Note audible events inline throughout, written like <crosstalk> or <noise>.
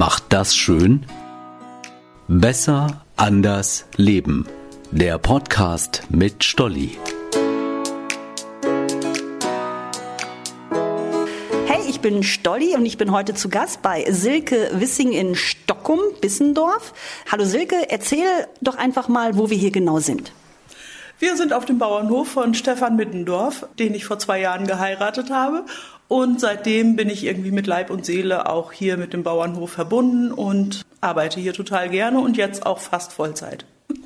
macht das schön? Besser, anders, leben. Der Podcast mit Stolli. Hey, ich bin Stolli und ich bin heute zu Gast bei Silke Wissing in Stockholm, Bissendorf. Hallo Silke, erzähl doch einfach mal, wo wir hier genau sind. Wir sind auf dem Bauernhof von Stefan Mittendorf, den ich vor zwei Jahren geheiratet habe. Und seitdem bin ich irgendwie mit Leib und Seele auch hier mit dem Bauernhof verbunden und arbeite hier total gerne und jetzt auch fast Vollzeit. <laughs>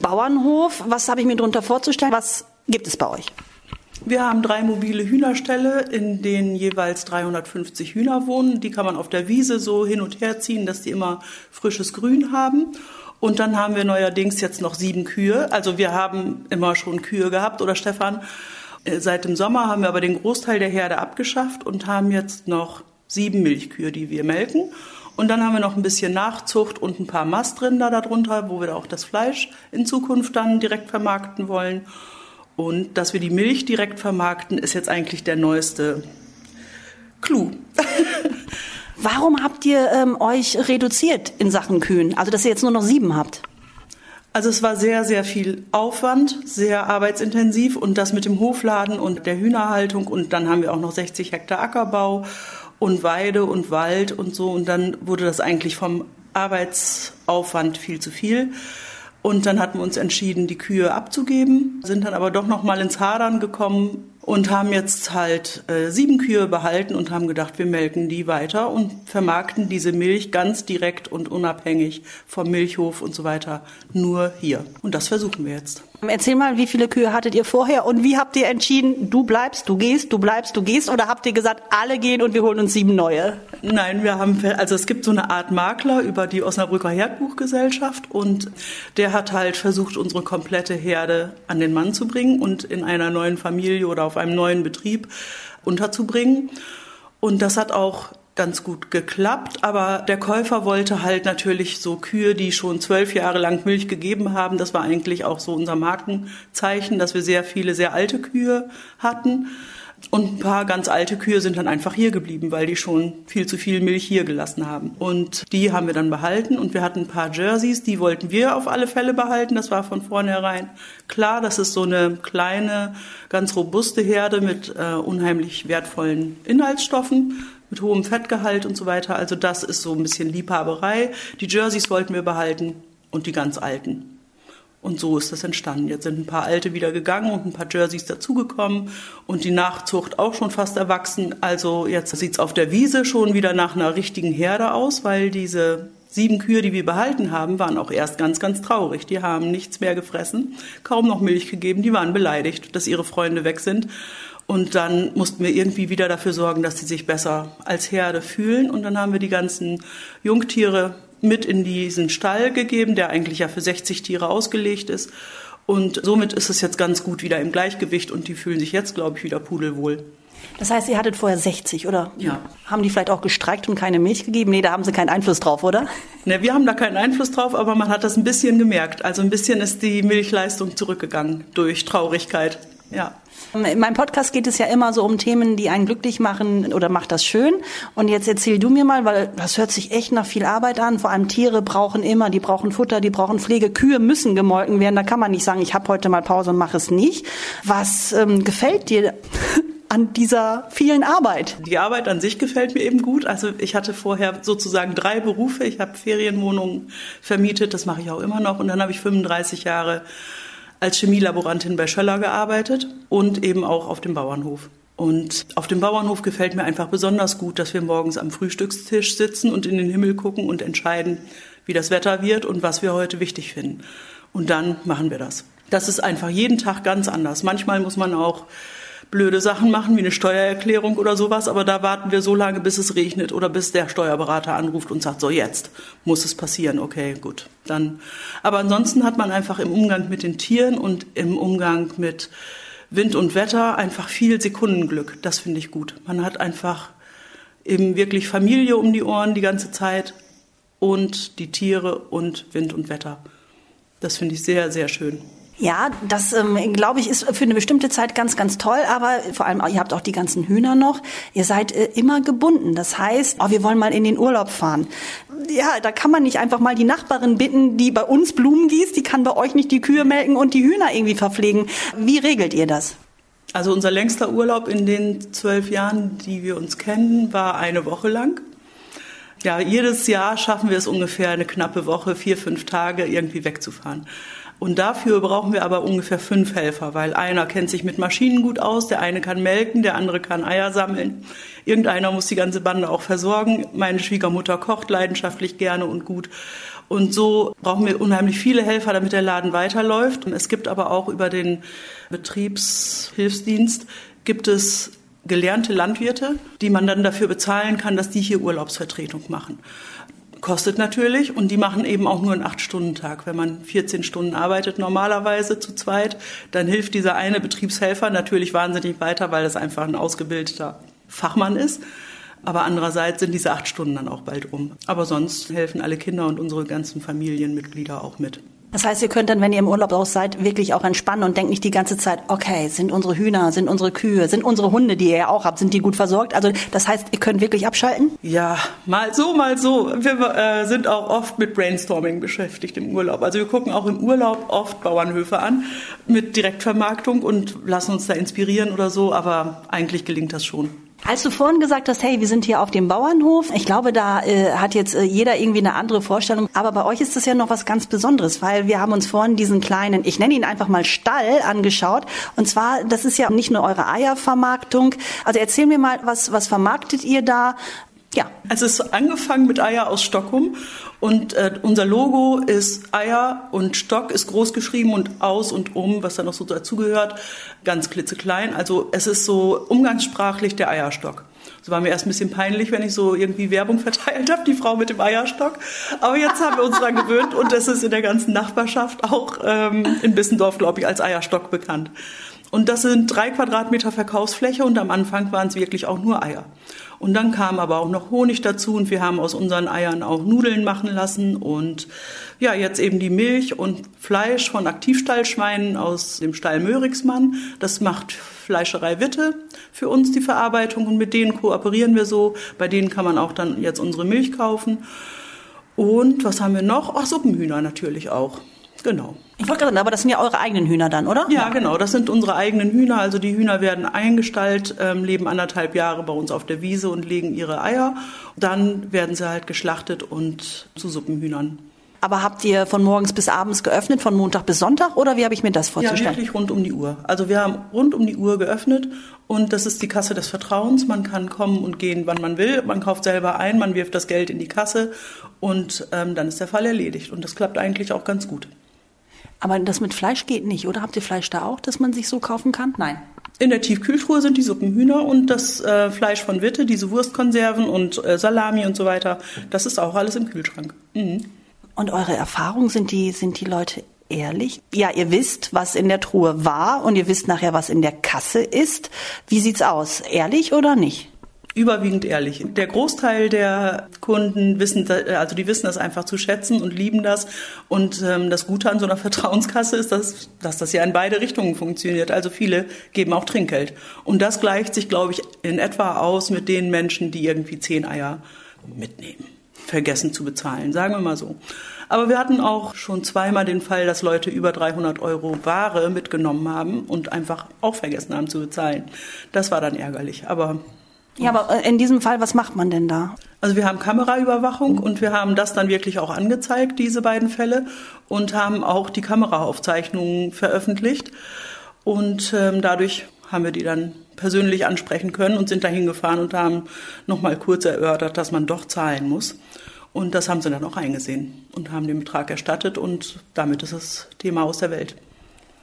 Bauernhof, was habe ich mir darunter vorzustellen? Was gibt es bei euch? Wir haben drei mobile Hühnerställe, in denen jeweils 350 Hühner wohnen. Die kann man auf der Wiese so hin und her ziehen, dass die immer frisches Grün haben. Und dann haben wir neuerdings jetzt noch sieben Kühe. Also wir haben immer schon Kühe gehabt, oder Stefan? Äh, seit dem Sommer haben wir aber den Großteil der Herde abgeschafft und haben jetzt noch sieben Milchkühe, die wir melken. Und dann haben wir noch ein bisschen Nachzucht und ein paar Mastrinder darunter, wo wir auch das Fleisch in Zukunft dann direkt vermarkten wollen. Und dass wir die Milch direkt vermarkten, ist jetzt eigentlich der neueste Clou. <laughs> Warum habt ihr ähm, euch reduziert in Sachen Kühen? Also, dass ihr jetzt nur noch sieben habt? Also es war sehr, sehr viel Aufwand, sehr arbeitsintensiv und das mit dem Hofladen und der Hühnerhaltung und dann haben wir auch noch 60 Hektar Ackerbau und Weide und Wald und so und dann wurde das eigentlich vom Arbeitsaufwand viel zu viel. Und dann hatten wir uns entschieden, die Kühe abzugeben, sind dann aber doch noch mal ins Hadern gekommen, und haben jetzt halt äh, sieben Kühe behalten und haben gedacht, wir melken die weiter und vermarkten diese Milch ganz direkt und unabhängig vom Milchhof und so weiter nur hier. Und das versuchen wir jetzt. Erzähl mal, wie viele Kühe hattet ihr vorher und wie habt ihr entschieden, du bleibst, du gehst, du bleibst, du gehst oder habt ihr gesagt, alle gehen und wir holen uns sieben neue? Nein, wir haben, also es gibt so eine Art Makler über die Osnabrücker Herdbuchgesellschaft und der hat halt versucht, unsere komplette Herde an den Mann zu bringen und in einer neuen Familie oder auf einem neuen Betrieb unterzubringen. Und das hat auch ganz gut geklappt, aber der Käufer wollte halt natürlich so Kühe, die schon zwölf Jahre lang Milch gegeben haben. Das war eigentlich auch so unser Markenzeichen, dass wir sehr viele sehr alte Kühe hatten. Und ein paar ganz alte Kühe sind dann einfach hier geblieben, weil die schon viel zu viel Milch hier gelassen haben. Und die haben wir dann behalten. Und wir hatten ein paar Jerseys, die wollten wir auf alle Fälle behalten. Das war von vornherein klar. Das ist so eine kleine, ganz robuste Herde mit äh, unheimlich wertvollen Inhaltsstoffen mit hohem Fettgehalt und so weiter. Also das ist so ein bisschen Liebhaberei. Die Jerseys wollten wir behalten und die ganz alten. Und so ist das entstanden. Jetzt sind ein paar alte wieder gegangen und ein paar Jerseys dazugekommen und die Nachzucht auch schon fast erwachsen. Also jetzt sieht's auf der Wiese schon wieder nach einer richtigen Herde aus, weil diese sieben Kühe, die wir behalten haben, waren auch erst ganz, ganz traurig. Die haben nichts mehr gefressen, kaum noch Milch gegeben. Die waren beleidigt, dass ihre Freunde weg sind. Und dann mussten wir irgendwie wieder dafür sorgen, dass sie sich besser als Herde fühlen. Und dann haben wir die ganzen Jungtiere mit in diesen Stall gegeben, der eigentlich ja für 60 Tiere ausgelegt ist. Und somit ist es jetzt ganz gut wieder im Gleichgewicht und die fühlen sich jetzt, glaube ich, wieder pudelwohl. Das heißt, ihr hattet vorher 60, oder? Ja. Haben die vielleicht auch gestreikt und keine Milch gegeben? Nee, da haben sie keinen Einfluss drauf, oder? Ne, wir haben da keinen Einfluss drauf, aber man hat das ein bisschen gemerkt. Also ein bisschen ist die Milchleistung zurückgegangen durch Traurigkeit. Ja. In meinem Podcast geht es ja immer so um Themen, die einen glücklich machen oder macht das schön. Und jetzt erzähl du mir mal, weil das hört sich echt nach viel Arbeit an. Vor allem Tiere brauchen immer, die brauchen Futter, die brauchen Pflege. Kühe müssen gemolken werden. Da kann man nicht sagen, ich habe heute mal Pause und mache es nicht. Was ähm, gefällt dir? <laughs> an dieser vielen Arbeit? Die Arbeit an sich gefällt mir eben gut. Also ich hatte vorher sozusagen drei Berufe. Ich habe Ferienwohnungen vermietet, das mache ich auch immer noch. Und dann habe ich 35 Jahre als Chemielaborantin bei Schöller gearbeitet und eben auch auf dem Bauernhof. Und auf dem Bauernhof gefällt mir einfach besonders gut, dass wir morgens am Frühstückstisch sitzen und in den Himmel gucken und entscheiden, wie das Wetter wird und was wir heute wichtig finden. Und dann machen wir das. Das ist einfach jeden Tag ganz anders. Manchmal muss man auch blöde Sachen machen, wie eine Steuererklärung oder sowas, aber da warten wir so lange, bis es regnet oder bis der Steuerberater anruft und sagt, so jetzt muss es passieren. Okay, gut. Dann. Aber ansonsten hat man einfach im Umgang mit den Tieren und im Umgang mit Wind und Wetter einfach viel Sekundenglück. Das finde ich gut. Man hat einfach eben wirklich Familie um die Ohren die ganze Zeit und die Tiere und Wind und Wetter. Das finde ich sehr, sehr schön. Ja, das ähm, glaube ich ist für eine bestimmte Zeit ganz, ganz toll. Aber vor allem, ihr habt auch die ganzen Hühner noch. Ihr seid äh, immer gebunden. Das heißt, oh, wir wollen mal in den Urlaub fahren. Ja, da kann man nicht einfach mal die Nachbarin bitten, die bei uns Blumen gießt. Die kann bei euch nicht die Kühe melken und die Hühner irgendwie verpflegen. Wie regelt ihr das? Also unser längster Urlaub in den zwölf Jahren, die wir uns kennen, war eine Woche lang. Ja, jedes Jahr schaffen wir es ungefähr eine knappe Woche, vier, fünf Tage irgendwie wegzufahren. Und dafür brauchen wir aber ungefähr fünf Helfer, weil einer kennt sich mit Maschinen gut aus, der eine kann melken, der andere kann Eier sammeln. Irgendeiner muss die ganze Bande auch versorgen. Meine Schwiegermutter kocht leidenschaftlich gerne und gut. Und so brauchen wir unheimlich viele Helfer, damit der Laden weiterläuft. Es gibt aber auch über den Betriebshilfsdienst gibt es gelernte Landwirte, die man dann dafür bezahlen kann, dass die hier Urlaubsvertretung machen. Kostet natürlich und die machen eben auch nur einen Acht-Stunden-Tag. Wenn man 14 Stunden arbeitet normalerweise zu zweit, dann hilft dieser eine Betriebshelfer natürlich wahnsinnig weiter, weil das einfach ein ausgebildeter Fachmann ist. Aber andererseits sind diese acht Stunden dann auch bald um. Aber sonst helfen alle Kinder und unsere ganzen Familienmitglieder auch mit. Das heißt, ihr könnt dann, wenn ihr im Urlaub aus seid, wirklich auch entspannen und denkt nicht die ganze Zeit, okay, sind unsere Hühner, sind unsere Kühe, sind unsere Hunde, die ihr ja auch habt, sind die gut versorgt? Also das heißt, ihr könnt wirklich abschalten? Ja, mal so, mal so. Wir äh, sind auch oft mit Brainstorming beschäftigt im Urlaub. Also wir gucken auch im Urlaub oft Bauernhöfe an mit Direktvermarktung und lassen uns da inspirieren oder so, aber eigentlich gelingt das schon. Als du vorhin gesagt hast, hey, wir sind hier auf dem Bauernhof, ich glaube, da äh, hat jetzt äh, jeder irgendwie eine andere Vorstellung. Aber bei euch ist das ja noch was ganz Besonderes, weil wir haben uns vorhin diesen kleinen, ich nenne ihn einfach mal Stall angeschaut. Und zwar, das ist ja nicht nur eure Eiervermarktung. Also erzähl mir mal, was, was vermarktet ihr da? Ja. Also es ist angefangen mit Eier aus Stockholm und äh, unser Logo ist Eier und Stock ist groß geschrieben und aus und um, was da noch so dazugehört, ganz klitzeklein. Also es ist so umgangssprachlich der Eierstock. Das war mir erst ein bisschen peinlich, wenn ich so irgendwie Werbung <laughs> verteilt habe, die Frau mit dem Eierstock. Aber jetzt haben wir uns daran gewöhnt und das ist in der ganzen Nachbarschaft auch ähm, in Bissendorf, glaube ich, als Eierstock bekannt. Und das sind drei Quadratmeter Verkaufsfläche und am Anfang waren es wirklich auch nur Eier. Und dann kam aber auch noch Honig dazu und wir haben aus unseren Eiern auch Nudeln machen lassen und ja, jetzt eben die Milch und Fleisch von Aktivstallschweinen aus dem Stall Mörigsmann. Das macht Fleischerei Witte für uns die Verarbeitung und mit denen kooperieren wir so. Bei denen kann man auch dann jetzt unsere Milch kaufen. Und was haben wir noch? Ach, Suppenhühner natürlich auch. Genau. Ich wollte gerade aber das sind ja eure eigenen Hühner dann, oder? Ja, genau. Das sind unsere eigenen Hühner. Also die Hühner werden eingestallt, ähm, leben anderthalb Jahre bei uns auf der Wiese und legen ihre Eier. Dann werden sie halt geschlachtet und zu Suppenhühnern aber habt ihr von morgens bis abends geöffnet, von Montag bis Sonntag oder wie habe ich mir das vorzustellen? Ja, wirklich rund um die Uhr. Also wir haben rund um die Uhr geöffnet und das ist die Kasse des Vertrauens. Man kann kommen und gehen, wann man will. Man kauft selber ein, man wirft das Geld in die Kasse und ähm, dann ist der Fall erledigt. Und das klappt eigentlich auch ganz gut. Aber das mit Fleisch geht nicht, oder? Habt ihr Fleisch da auch, dass man sich so kaufen kann? Nein. In der Tiefkühltruhe sind die Suppenhühner und das äh, Fleisch von Witte, diese Wurstkonserven und äh, Salami und so weiter. Das ist auch alles im Kühlschrank. Mhm. Und eure Erfahrungen sind die, sind die Leute ehrlich? Ja, ihr wisst, was in der Truhe war und ihr wisst nachher, was in der Kasse ist. Wie sieht's aus? Ehrlich oder nicht? Überwiegend ehrlich. Der Großteil der Kunden wissen, also die wissen das einfach zu schätzen und lieben das. Und ähm, das Gute an so einer <laughs> Vertrauenskasse ist, dass, dass das ja in beide Richtungen funktioniert. Also viele geben auch Trinkgeld. Und das gleicht sich, glaube ich, in etwa aus mit den Menschen, die irgendwie zehn Eier mitnehmen vergessen zu bezahlen, sagen wir mal so. Aber wir hatten auch schon zweimal den Fall, dass Leute über 300 Euro Ware mitgenommen haben und einfach auch vergessen haben zu bezahlen. Das war dann ärgerlich, aber ja, aber äh, in diesem Fall, was macht man denn da? Also wir haben Kameraüberwachung und wir haben das dann wirklich auch angezeigt, diese beiden Fälle, und haben auch die Kameraaufzeichnungen veröffentlicht. Und ähm, dadurch haben wir die dann persönlich ansprechen können und sind dahin gefahren und haben nochmal kurz erörtert, dass man doch zahlen muss. Und das haben sie dann auch eingesehen und haben den Betrag erstattet und damit ist das Thema aus der Welt.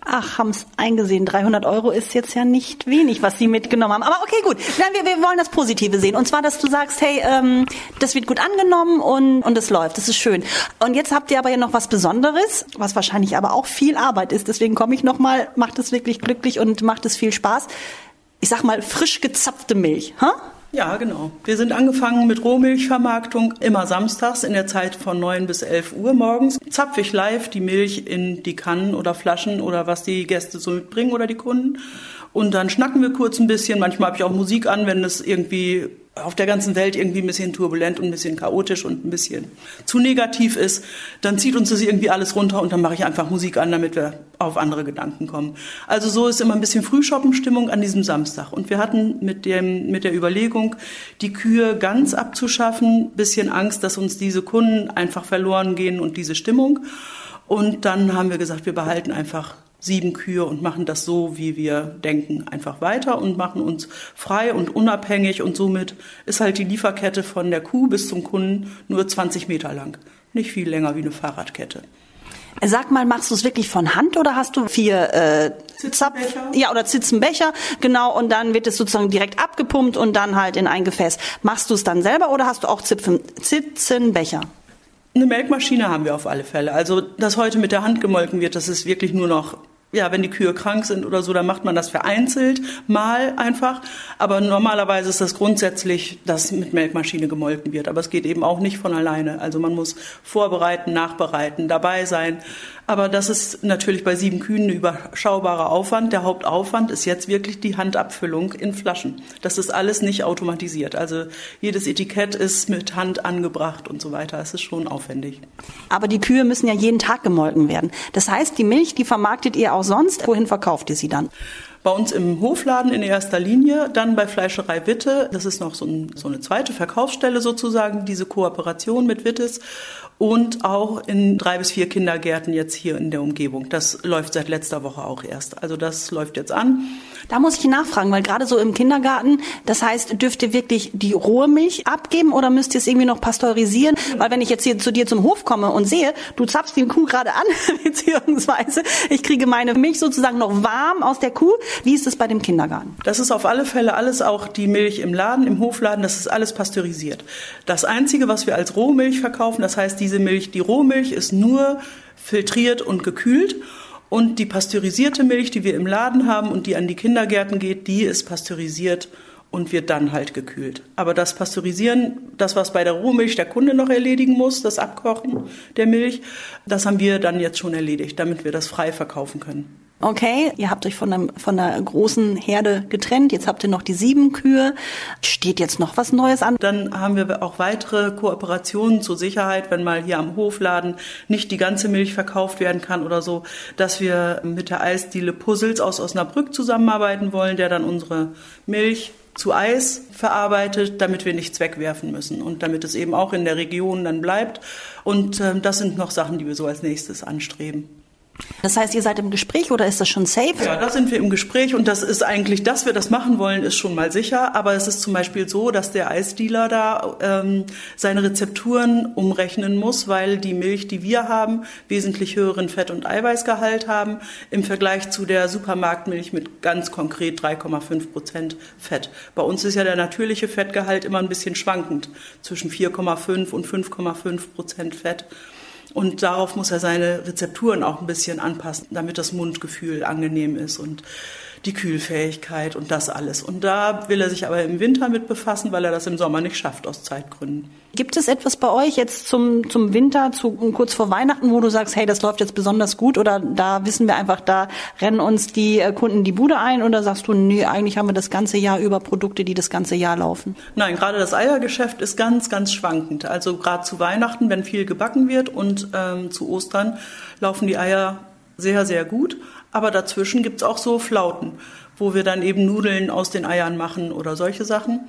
Ach, haben es eingesehen. 300 Euro ist jetzt ja nicht wenig, was Sie mitgenommen haben. Aber okay, gut. Nein, wir, wir wollen das Positive sehen. Und zwar, dass du sagst, hey, ähm, das wird gut angenommen und, und es läuft. Das ist schön. Und jetzt habt ihr aber ja noch was Besonderes, was wahrscheinlich aber auch viel Arbeit ist. Deswegen komme ich nochmal, macht es wirklich glücklich und macht es viel Spaß ich sag mal, frisch gezapfte Milch. Ha? Ja, genau. Wir sind angefangen mit Rohmilchvermarktung immer samstags in der Zeit von 9 bis 11 Uhr morgens. Zapfe ich live die Milch in die Kannen oder Flaschen oder was die Gäste so mitbringen oder die Kunden. Und dann schnacken wir kurz ein bisschen. Manchmal habe ich auch Musik an, wenn es irgendwie auf der ganzen Welt irgendwie ein bisschen turbulent und ein bisschen chaotisch und ein bisschen zu negativ ist, dann zieht uns das irgendwie alles runter und dann mache ich einfach Musik an, damit wir auf andere Gedanken kommen. Also so ist immer ein bisschen Frühschoppenstimmung an diesem Samstag. Und wir hatten mit, dem, mit der Überlegung, die Kühe ganz abzuschaffen, bisschen Angst, dass uns diese Kunden einfach verloren gehen und diese Stimmung. Und dann haben wir gesagt, wir behalten einfach sieben Kühe und machen das so, wie wir denken, einfach weiter und machen uns frei und unabhängig und somit ist halt die Lieferkette von der Kuh bis zum Kunden nur 20 Meter lang. Nicht viel länger wie eine Fahrradkette. Sag mal, machst du es wirklich von Hand oder hast du vier äh, Zapf, ja oder Zitzenbecher, genau, und dann wird es sozusagen direkt abgepumpt und dann halt in ein Gefäß. Machst du es dann selber oder hast du auch Zipfen, Zitzenbecher? Eine Melkmaschine haben wir auf alle Fälle. Also, dass heute mit der Hand gemolken wird, das ist wirklich nur noch ja, wenn die Kühe krank sind oder so, dann macht man das vereinzelt mal einfach. Aber normalerweise ist das grundsätzlich, dass mit Melkmaschine gemolken wird. Aber es geht eben auch nicht von alleine. Also man muss vorbereiten, nachbereiten, dabei sein. Aber das ist natürlich bei sieben Kühen ein überschaubarer Aufwand. Der Hauptaufwand ist jetzt wirklich die Handabfüllung in Flaschen. Das ist alles nicht automatisiert. Also jedes Etikett ist mit Hand angebracht und so weiter. Es ist schon aufwendig. Aber die Kühe müssen ja jeden Tag gemolken werden. Das heißt, die Milch, die vermarktet ihr auch sonst. Wohin verkauft ihr sie dann? Bei uns im Hofladen in erster Linie, dann bei Fleischerei Witte. Das ist noch so, ein, so eine zweite Verkaufsstelle sozusagen, diese Kooperation mit Wittes und auch in drei bis vier Kindergärten jetzt hier in der Umgebung. Das läuft seit letzter Woche auch erst. Also das läuft jetzt an. Da muss ich nachfragen, weil gerade so im Kindergarten, das heißt, dürft ihr wirklich die rohe Milch abgeben oder müsst ihr es irgendwie noch pasteurisieren? Weil wenn ich jetzt hier zu dir zum Hof komme und sehe, du zapfst die Kuh gerade an, <laughs> beziehungsweise ich kriege meine Milch sozusagen noch warm aus der Kuh. Wie ist es bei dem Kindergarten? Das ist auf alle Fälle alles auch die Milch im Laden, im Hofladen, das ist alles pasteurisiert. Das Einzige, was wir als Rohmilch verkaufen, das heißt, diese Milch, die Rohmilch ist nur filtriert und gekühlt. Und die pasteurisierte Milch, die wir im Laden haben und die an die Kindergärten geht, die ist pasteurisiert und wird dann halt gekühlt. Aber das Pasteurisieren, das, was bei der Rohmilch der Kunde noch erledigen muss, das Abkochen der Milch, das haben wir dann jetzt schon erledigt, damit wir das frei verkaufen können okay, ihr habt euch von, einem, von einer großen Herde getrennt, jetzt habt ihr noch die sieben Kühe, steht jetzt noch was Neues an? Dann haben wir auch weitere Kooperationen zur Sicherheit, wenn mal hier am Hofladen nicht die ganze Milch verkauft werden kann oder so, dass wir mit der Eisdiele Puzzles aus Osnabrück zusammenarbeiten wollen, der dann unsere Milch zu Eis verarbeitet, damit wir nichts wegwerfen müssen und damit es eben auch in der Region dann bleibt. Und äh, das sind noch Sachen, die wir so als nächstes anstreben. Das heißt, ihr seid im Gespräch oder ist das schon safe? Ja, da sind wir im Gespräch und das ist eigentlich, dass wir das machen wollen, ist schon mal sicher. Aber es ist zum Beispiel so, dass der Eisdealer da ähm, seine Rezepturen umrechnen muss, weil die Milch, die wir haben, wesentlich höheren Fett- und Eiweißgehalt haben im Vergleich zu der Supermarktmilch mit ganz konkret 3,5 Prozent Fett. Bei uns ist ja der natürliche Fettgehalt immer ein bisschen schwankend zwischen 4,5 und 5,5 Prozent Fett. Und darauf muss er seine Rezepturen auch ein bisschen anpassen, damit das Mundgefühl angenehm ist und die Kühlfähigkeit und das alles. Und da will er sich aber im Winter mit befassen, weil er das im Sommer nicht schafft aus Zeitgründen. Gibt es etwas bei euch jetzt zum, zum Winter, zu, kurz vor Weihnachten, wo du sagst, hey, das läuft jetzt besonders gut oder da wissen wir einfach, da rennen uns die äh, Kunden die Bude ein oder sagst du, nee, eigentlich haben wir das ganze Jahr über Produkte, die das ganze Jahr laufen? Nein, gerade das Eiergeschäft ist ganz, ganz schwankend. Also gerade zu Weihnachten, wenn viel gebacken wird und ähm, zu Ostern laufen die Eier sehr, sehr gut. Aber dazwischen gibt's auch so Flauten, wo wir dann eben Nudeln aus den Eiern machen oder solche Sachen.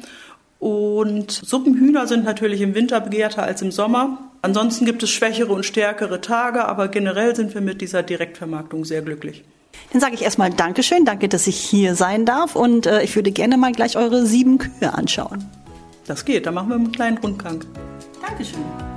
Und Suppenhühner sind natürlich im Winter begehrter als im Sommer. Ansonsten gibt es schwächere und stärkere Tage, aber generell sind wir mit dieser Direktvermarktung sehr glücklich. Dann sage ich erstmal Dankeschön, danke, dass ich hier sein darf und äh, ich würde gerne mal gleich eure sieben Kühe anschauen. Das geht, dann machen wir einen kleinen Rundgang. Dankeschön.